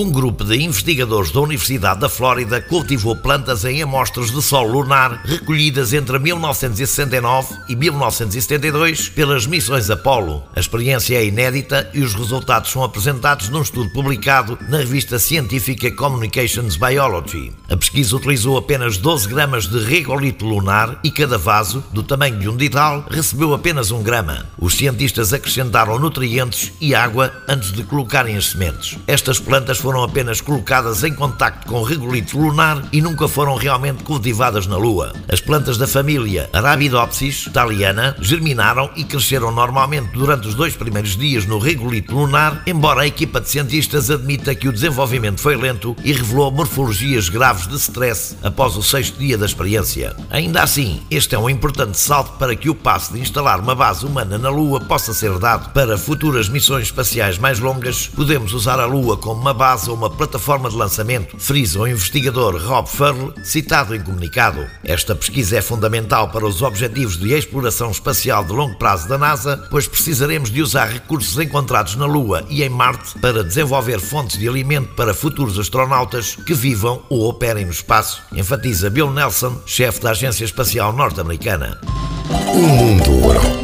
Um grupo de investigadores da Universidade da Flórida cultivou plantas em amostras de solo lunar recolhidas entre 1969 e 1972 pelas missões Apollo. A experiência é inédita e os resultados são apresentados num estudo publicado na revista científica Communications Biology. A pesquisa utilizou apenas 12 gramas de regolito lunar e cada vaso, do tamanho de um dedal, recebeu apenas um grama. Os cientistas acrescentaram nutrientes e água antes de colocarem as sementes. Estas plantas foram foram apenas colocadas em contacto com regolito lunar e nunca foram realmente cultivadas na Lua. As plantas da família Arabidopsis italiana germinaram e cresceram normalmente durante os dois primeiros dias no regolito lunar, embora a equipa de cientistas admita que o desenvolvimento foi lento e revelou morfologias graves de stress após o sexto dia da experiência. Ainda assim, este é um importante salto para que o passo de instalar uma base humana na Lua possa ser dado. Para futuras missões espaciais mais longas, podemos usar a Lua como uma base a uma plataforma de lançamento, frisa o investigador Rob Furl, citado em comunicado. Esta pesquisa é fundamental para os objetivos de exploração espacial de longo prazo da NASA, pois precisaremos de usar recursos encontrados na Lua e em Marte para desenvolver fontes de alimento para futuros astronautas que vivam ou operem no espaço, enfatiza Bill Nelson, chefe da Agência Espacial Norte-Americana. O mundo.